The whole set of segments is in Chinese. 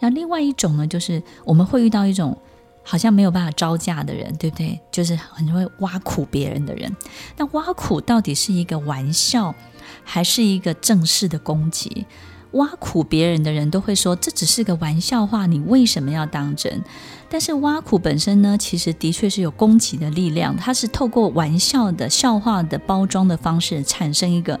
那另外一种呢，就是我们会遇到一种好像没有办法招架的人，对不对？就是很会挖苦别人的人。那挖苦到底是一个玩笑，还是一个正式的攻击？挖苦别人的人都会说，这只是个玩笑话，你为什么要当真？但是挖苦本身呢，其实的确是有攻击的力量，它是透过玩笑的笑话的包装的方式，产生一个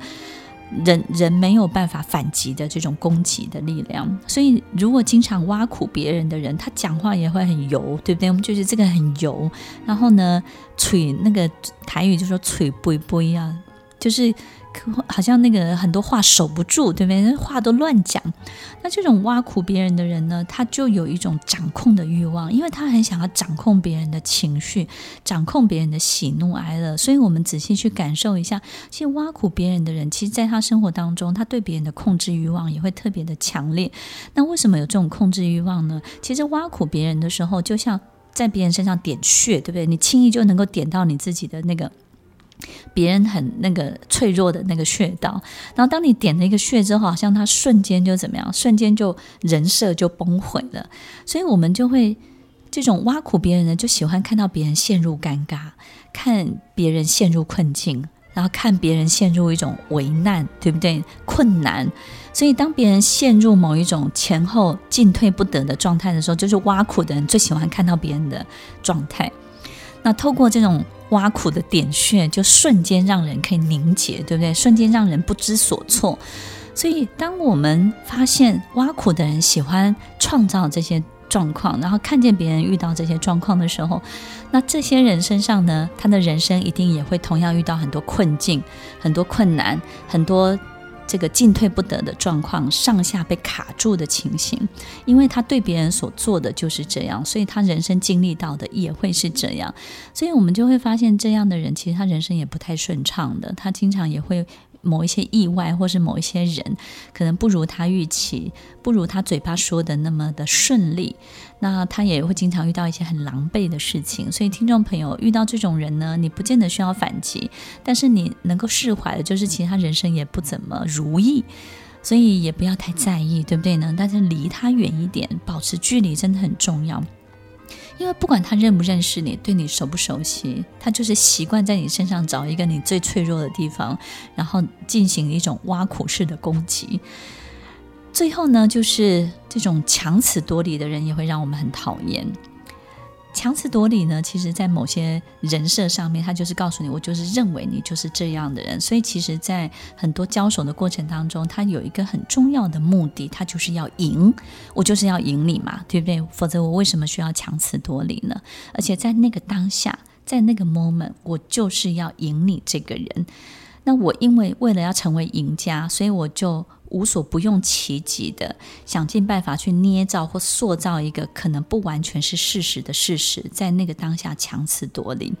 人人没有办法反击的这种攻击的力量。所以，如果经常挖苦别人的人，他讲话也会很油，对不对？我们就是这个很油。然后呢，嘴那个台语就说“嘴不不一样”，就是。好像那个很多话守不住，对不对？话都乱讲。那这种挖苦别人的人呢，他就有一种掌控的欲望，因为他很想要掌控别人的情绪，掌控别人的喜怒哀乐。所以，我们仔细去感受一下，其实挖苦别人的人，其实在他生活当中，他对别人的控制欲望也会特别的强烈。那为什么有这种控制欲望呢？其实挖苦别人的时候，就像在别人身上点穴，对不对？你轻易就能够点到你自己的那个。别人很那个脆弱的那个穴道，然后当你点了一个穴之后，好像他瞬间就怎么样，瞬间就人设就崩毁了。所以我们就会这种挖苦别人呢，就喜欢看到别人陷入尴尬，看别人陷入困境，然后看别人陷入一种危难，对不对？困难。所以当别人陷入某一种前后进退不得的状态的时候，就是挖苦的人最喜欢看到别人的状态。那透过这种。挖苦的点穴，就瞬间让人可以凝结，对不对？瞬间让人不知所措。所以，当我们发现挖苦的人喜欢创造这些状况，然后看见别人遇到这些状况的时候，那这些人身上呢，他的人生一定也会同样遇到很多困境、很多困难、很多。这个进退不得的状况，上下被卡住的情形，因为他对别人所做的就是这样，所以他人生经历到的也会是这样，所以我们就会发现，这样的人其实他人生也不太顺畅的，他经常也会。某一些意外，或是某一些人，可能不如他预期，不如他嘴巴说的那么的顺利，那他也会经常遇到一些很狼狈的事情。所以，听众朋友遇到这种人呢，你不见得需要反击，但是你能够释怀的，就是其他人生也不怎么如意，所以也不要太在意，对不对呢？但是离他远一点，保持距离真的很重要。因为不管他认不认识你，对你熟不熟悉，他就是习惯在你身上找一个你最脆弱的地方，然后进行一种挖苦式的攻击。最后呢，就是这种强词夺理的人也会让我们很讨厌。强词夺理呢，其实，在某些人设上面，他就是告诉你，我就是认为你就是这样的人。所以，其实，在很多交手的过程当中，他有一个很重要的目的，他就是要赢，我就是要赢你嘛，对不对？否则，我为什么需要强词夺理呢？而且，在那个当下，在那个 moment，我就是要赢你这个人。那我因为为了要成为赢家，所以我就。无所不用其极的想尽办法去捏造或塑造一个可能不完全是事实的事实，在那个当下强词夺理，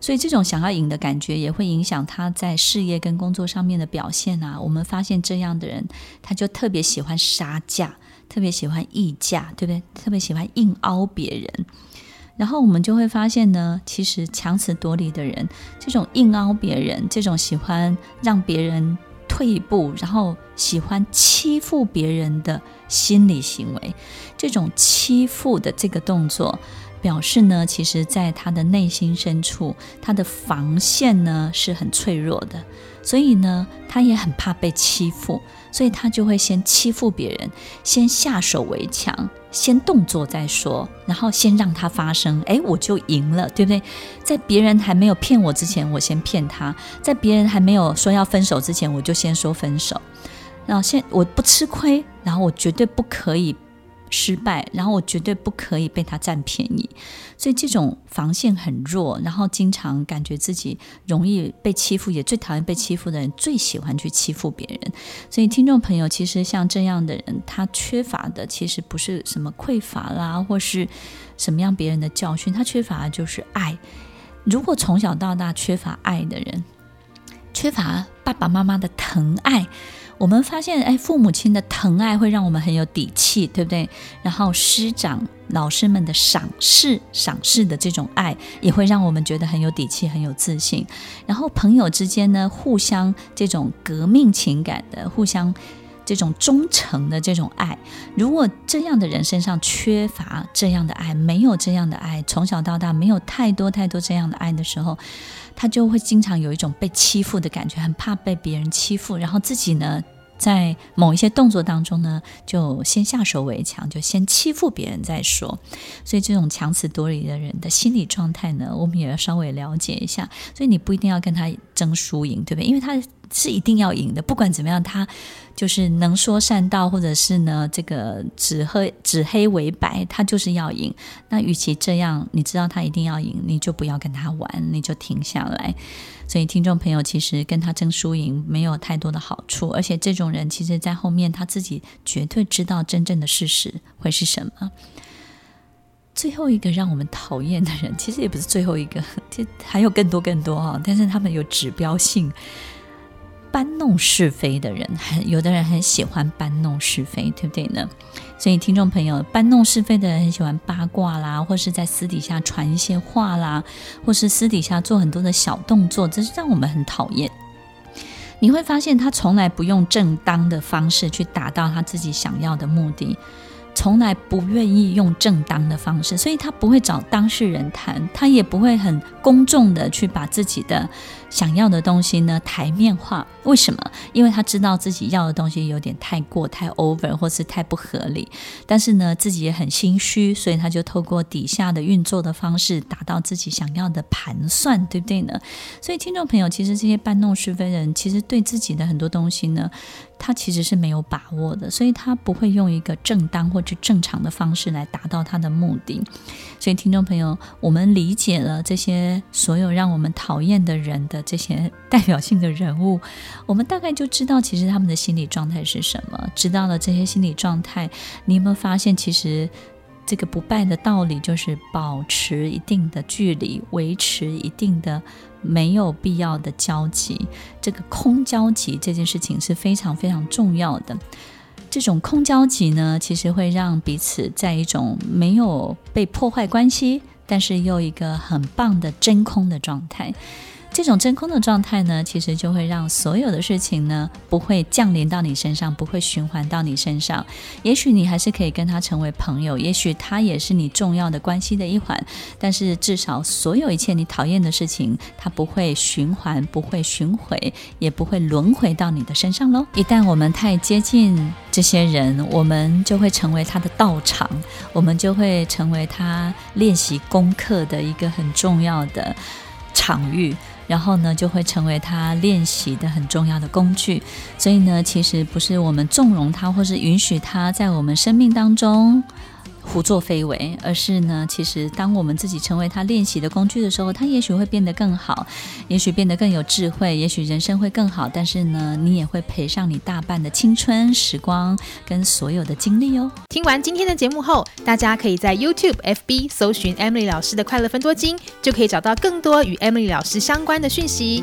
所以这种想要赢的感觉也会影响他在事业跟工作上面的表现啊。我们发现这样的人，他就特别喜欢杀价，特别喜欢议价，对不对？特别喜欢硬凹别人。然后我们就会发现呢，其实强词夺理的人，这种硬凹别人，这种喜欢让别人。退一步，然后喜欢欺负别人的心理行为，这种欺负的这个动作，表示呢，其实在他的内心深处，他的防线呢是很脆弱的，所以呢，他也很怕被欺负，所以他就会先欺负别人，先下手为强。先动作再说，然后先让它发生，哎，我就赢了，对不对？在别人还没有骗我之前，我先骗他；在别人还没有说要分手之前，我就先说分手。然后先我不吃亏，然后我绝对不可以。失败，然后我绝对不可以被他占便宜，所以这种防线很弱，然后经常感觉自己容易被欺负，也最讨厌被欺负的人，最喜欢去欺负别人。所以听众朋友，其实像这样的人，他缺乏的其实不是什么匮乏啦，或是什么样别人的教训，他缺乏的就是爱。如果从小到大缺乏爱的人，缺乏爸爸妈妈的疼爱。我们发现，哎，父母亲的疼爱会让我们很有底气，对不对？然后师长、老师们的赏识、赏识的这种爱，也会让我们觉得很有底气、很有自信。然后朋友之间呢，互相这种革命情感的、互相这种忠诚的这种爱。如果这样的人身上缺乏这样的爱，没有这样的爱，从小到大没有太多太多这样的爱的时候，他就会经常有一种被欺负的感觉，很怕被别人欺负，然后自己呢，在某一些动作当中呢，就先下手为强，就先欺负别人再说。所以这种强词夺理的人的心理状态呢，我们也要稍微了解一下。所以你不一定要跟他争输赢，对不对？因为他是一定要赢的，不管怎么样，他就是能说善道，或者是呢，这个指黑指黑为白，他就是要赢。那与其这样，你知道他一定要赢，你就不要跟他玩，你就停下来。所以，听众朋友，其实跟他争输赢没有太多的好处，而且这种人其实，在后面他自己绝对知道真正的事实会是什么。最后一个让我们讨厌的人，其实也不是最后一个，其实还有更多更多哈，但是他们有指标性。搬弄是非的人，很有的人很喜欢搬弄是非，对不对呢？所以听众朋友，搬弄是非的人很喜欢八卦啦，或是在私底下传一些话啦，或是私底下做很多的小动作，这是让我们很讨厌。你会发现，他从来不用正当的方式去达到他自己想要的目的。从来不愿意用正当的方式，所以他不会找当事人谈，他也不会很公众的去把自己的想要的东西呢台面化。为什么？因为他知道自己要的东西有点太过、太 over，或是太不合理。但是呢，自己也很心虚，所以他就透过底下的运作的方式，达到自己想要的盘算，对不对呢？所以，听众朋友，其实这些搬弄是非人，其实对自己的很多东西呢。他其实是没有把握的，所以他不会用一个正当或者正常的方式来达到他的目的。所以，听众朋友，我们理解了这些所有让我们讨厌的人的这些代表性的人物，我们大概就知道其实他们的心理状态是什么。知道了这些心理状态，你有没有发现，其实这个不败的道理就是保持一定的距离，维持一定的。没有必要的交集，这个空交集这件事情是非常非常重要的。这种空交集呢，其实会让彼此在一种没有被破坏关系，但是又一个很棒的真空的状态。这种真空的状态呢，其实就会让所有的事情呢不会降临到你身上，不会循环到你身上。也许你还是可以跟他成为朋友，也许他也是你重要的关系的一环。但是至少所有一切你讨厌的事情，它不会循环，不会巡回，也不会轮回到你的身上喽。一旦我们太接近这些人，我们就会成为他的道场，我们就会成为他练习功课的一个很重要的场域。然后呢，就会成为他练习的很重要的工具。所以呢，其实不是我们纵容他，或是允许他在我们生命当中。胡作非为，而是呢，其实当我们自己成为他练习的工具的时候，他也许会变得更好，也许变得更有智慧，也许人生会更好。但是呢，你也会赔上你大半的青春时光跟所有的精力哦。听完今天的节目后，大家可以在 YouTube、FB 搜寻 Emily 老师的快乐分多金，就可以找到更多与 Emily 老师相关的讯息。